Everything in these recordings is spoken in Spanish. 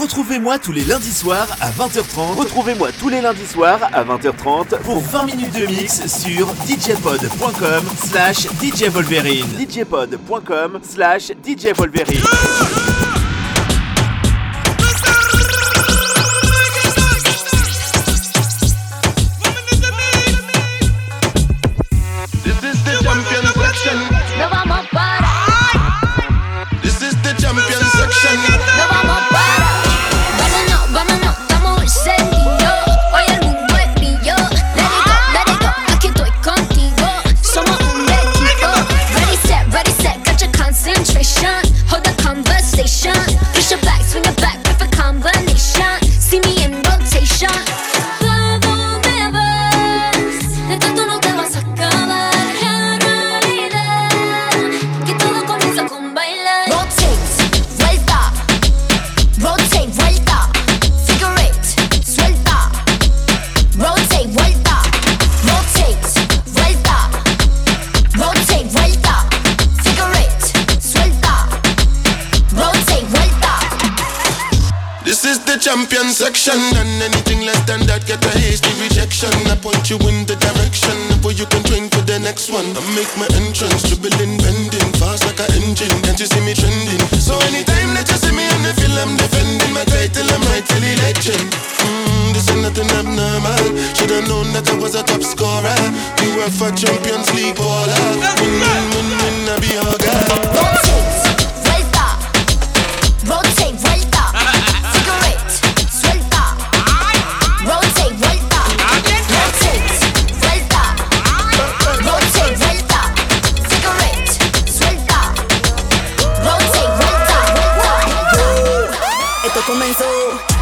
Retrouvez-moi tous les lundis soirs à 20h30. Retrouvez-moi tous les lundis soirs à 20h30 pour 20 minutes de mix sur djpod.com slash djvolverine. djpod.com slash djvolverine. This is the champion section, and anything less than that get a hasty rejection. I point you in the direction where you can drink for the next one. I make my entrance, dribbling, bending, fast like an engine. Can't you see me trending? So anytime that you see me on the field, I'm defending my title. I'm rightfully legend. Mm, this ain't nothing abnormal. Should've known that I was a top scorer. UEFA Champions League baller. Win, win, win, win, I be your guy.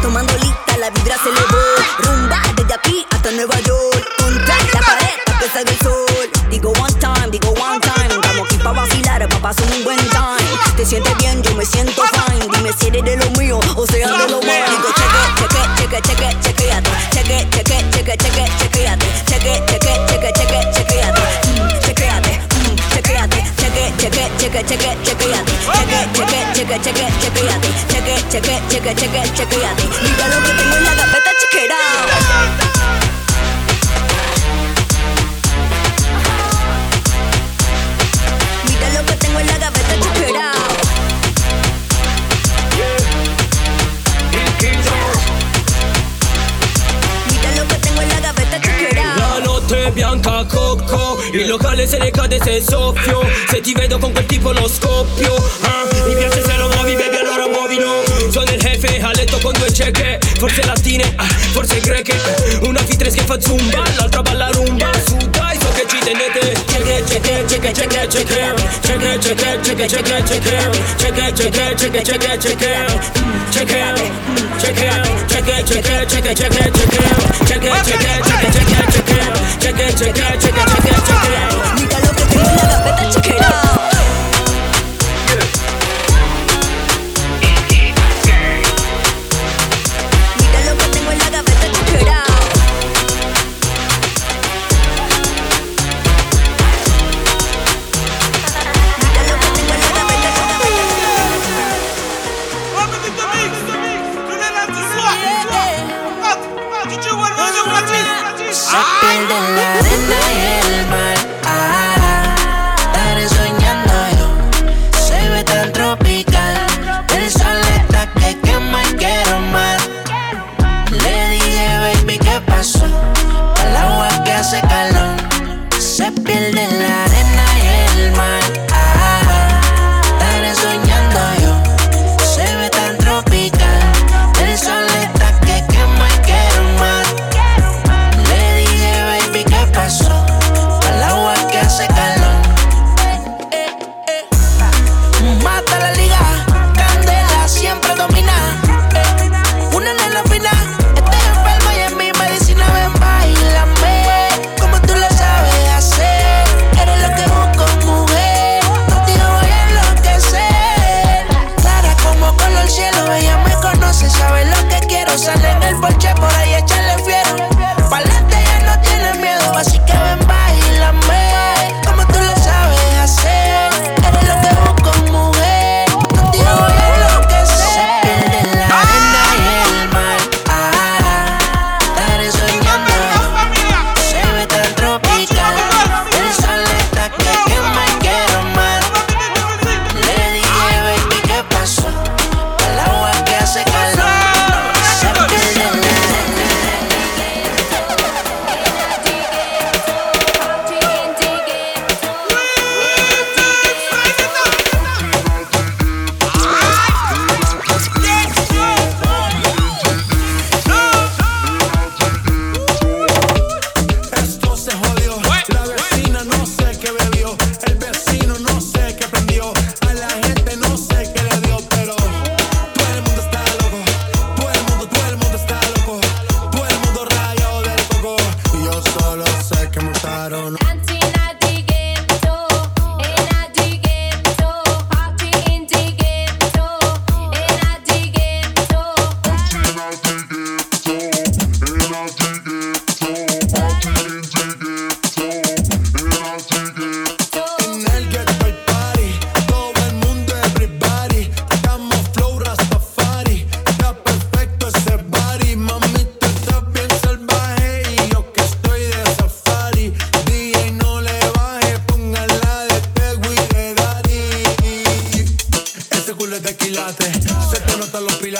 Tomando lista, la vibra se elevó. Rumba desde aquí hasta Nueva York. Contra la pared hasta que salga el sol. Digo one time, digo one time. Estamos aquí pa' vacilar, pa' pasar un buen time. Te sientes bien, yo me siento fine. Dime si eres de lo mío o sea de lo mío. Digo cheque, cheque, cheque, cheque, chequeate. Cheque, cheque, cheque, cheque, chequeate. Cheque, cheque, cheque, cheque, chequeate. Mm, Chequeate, mm, chequeate. Cheque, cheque, cheque, cheque, chequeate. Cheque, cheque, cheque, cheque, chequeate. Cheque, cheque, cheque, cheque, chequeate. Mira lo que tengo en la gaveta, out. Mira lo que tengo en la gaveta, out. Mira lo que tengo en la gaveta, out. La notte bianca cocco Il locale se ne cade se soffio Se ti vedo con quel tipo lo scoppio forse latine, forse greche Una fitresca che fa zumba, l'altra balla rumba Su dai, so che ci tenete Mira lo que tengo en la gaveta, check it out prende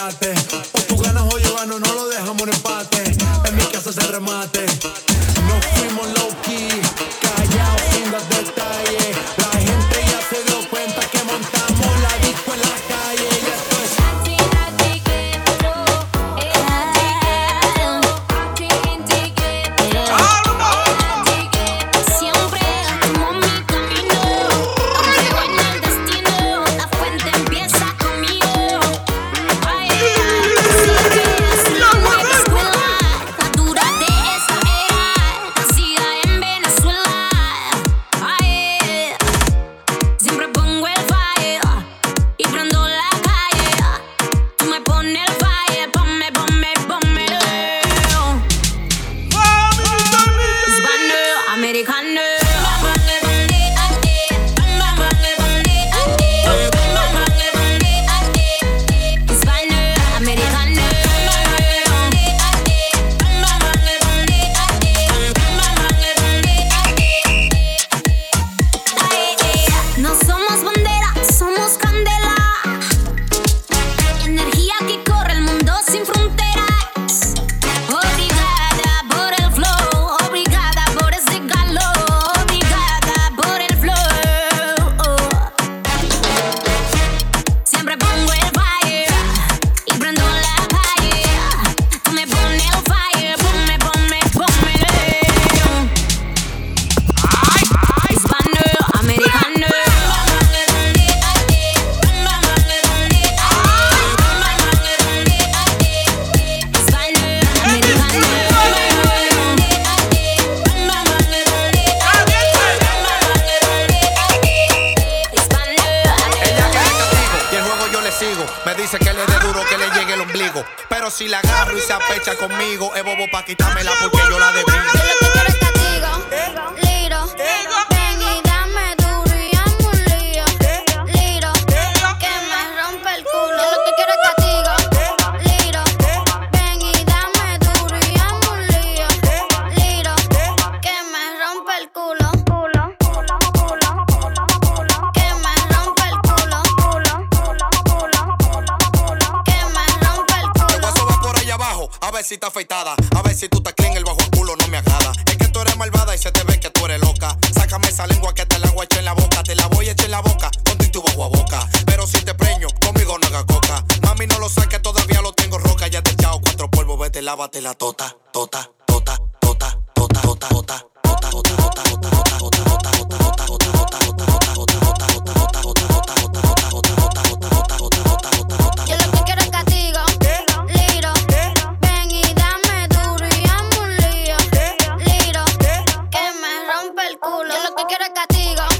pilates. O tú ganas o yo gano, no lo dejamos en empate. En mi casa se remate. Pero si la agarro y se apecha conmigo, es bobo pa' quitármela porque yo la debí. Yo lo que quiero es castigo, Liro. Ver si está afeitada. A ver si tú te clean el bajo el culo, no me agrada. Es que tú eres malvada y se te ve que tú eres loca. Sácame esa lengua que te la voy a echar en la boca. Te la voy a echar en la boca, con tu bajo a boca. Pero si te preño, conmigo no haga coca. Mami, no lo saques, todavía lo tengo roca. Ya te echado cuatro polvos, vete, lávate la tota, tota, tota, tota, tota, tota, tota. tota, tota, tota, tota, tota, tota, tota, tota, tota, tota, contigo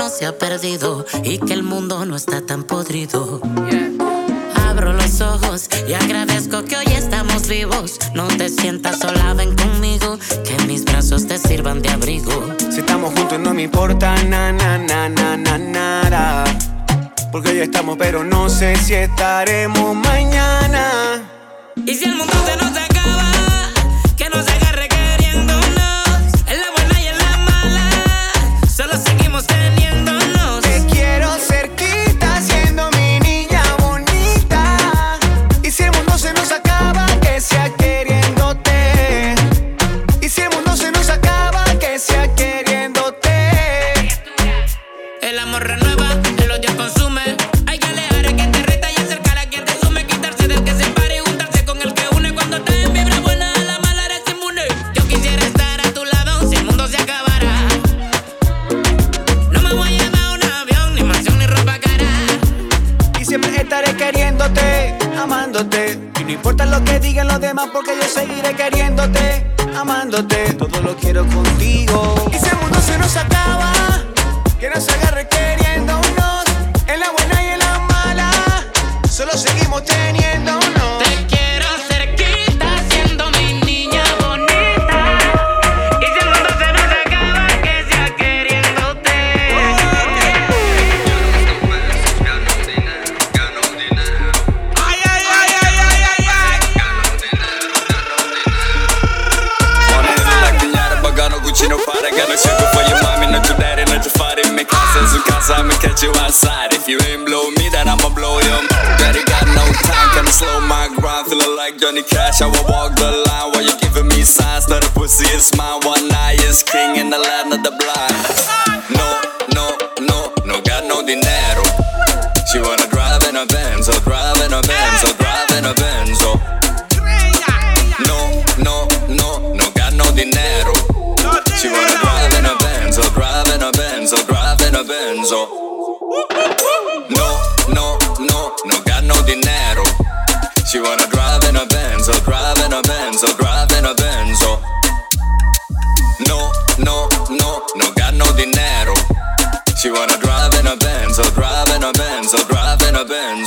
no se ha perdido y que el mundo no está tan podrido. Yeah. Abro los ojos y agradezco que hoy estamos vivos. No te sientas sola, ven conmigo, que mis brazos te sirvan de abrigo. Si estamos juntos no me importa na na na na na nada. Porque hoy estamos, pero no sé si estaremos mañana. Y si el mundo se nos and I is king in the land of the blind.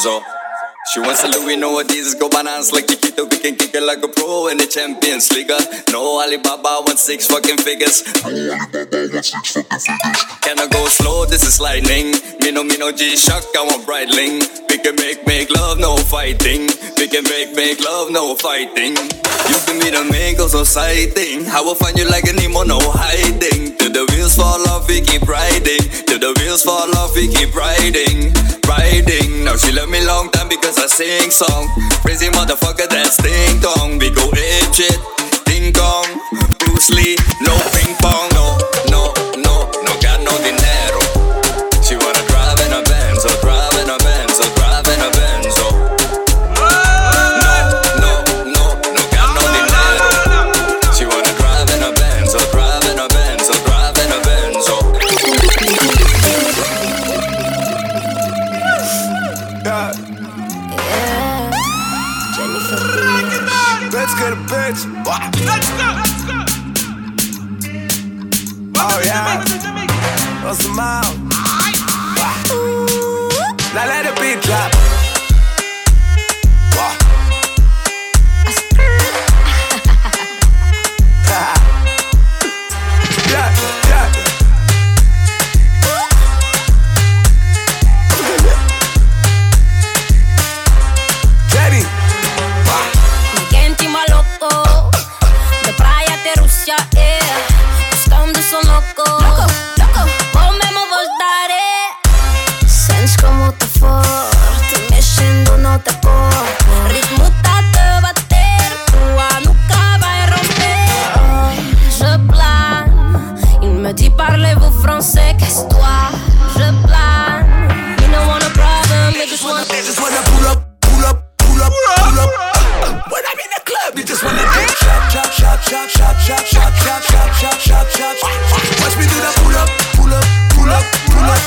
She wants a Louis is. go bananas like Chiquito. We can kick it like a pro in the Champions League. No Alibaba, want six fucking figures. One six fucking figures. Can I go slow? This is lightning. Me no, me no G shock, I want brightling. We can make, make love, no fighting. We can make, make love, no fighting. You can be the main cause of sighting. I will find you like a emo, no hiding. Till the wheels fall off, we keep riding. Till the wheels fall off, we keep riding riding. Now she love me long time because I sing song. Crazy motherfucker that ding tongue. We go ape shit, ding dong. Bruce Lee, no just wanna, they just wanna pull up, pull up, pull up, pull up. When I'm in the club, they just wanna dip. Chop, chop, chop, chop, chop, chop, chop, chop, chop, chop, chop, chop. Watch me do the pull up, pull up, pull up, pull up.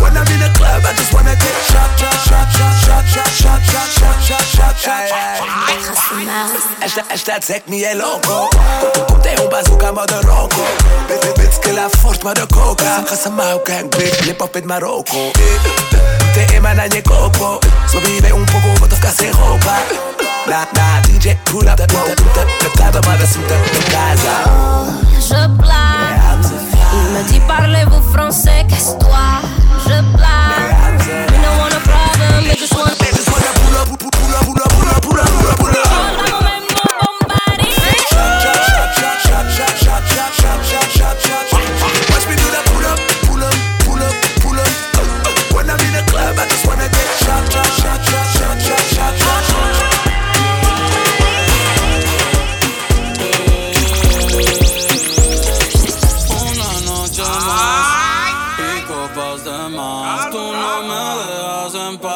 When I'm in the club, I just wanna dip. Chop, chop, chop, chop, chop, chop, chop, chop, chop, chop, chop, chop. Hashtag, hashtag, take me a loco. Te un bazooka, mother roco. Bitch, bitch, kill a force, mother coca. Casa mau gang, big, lip up in Morocco. Te emana je coco So vive un poco wat of casi ropa Na na DJ pull up dat de de club maar de suite de casa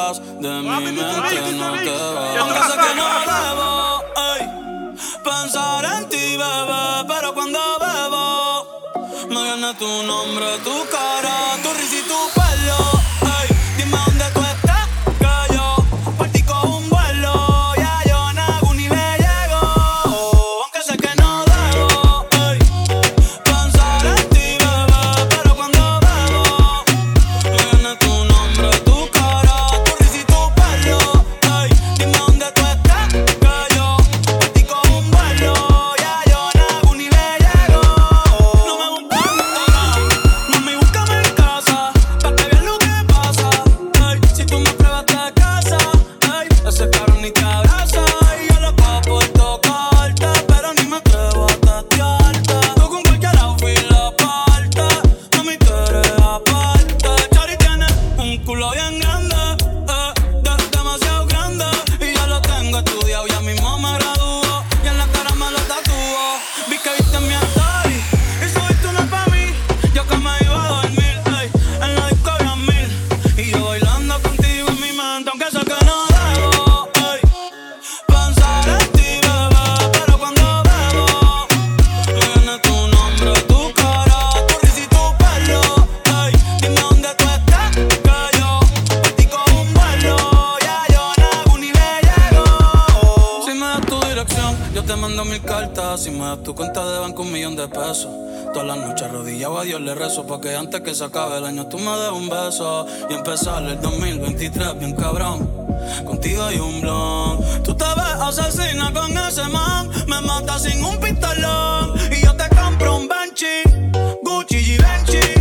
paz, de mi mente no te vas. Aunque sé que no debo ey, pensar en ti, bebé, pero cuando bebo me viene tu nombre, tu cara, tu risa y tu pesos para que antes que se acabe el año tú me des un beso y empezar el 2023 bien cabrón. Contigo hay un blon. Tú te ves asesina con ese man. Me mata sin un pistolón. Y yo te compro un Benchi, Gucci y Benchi.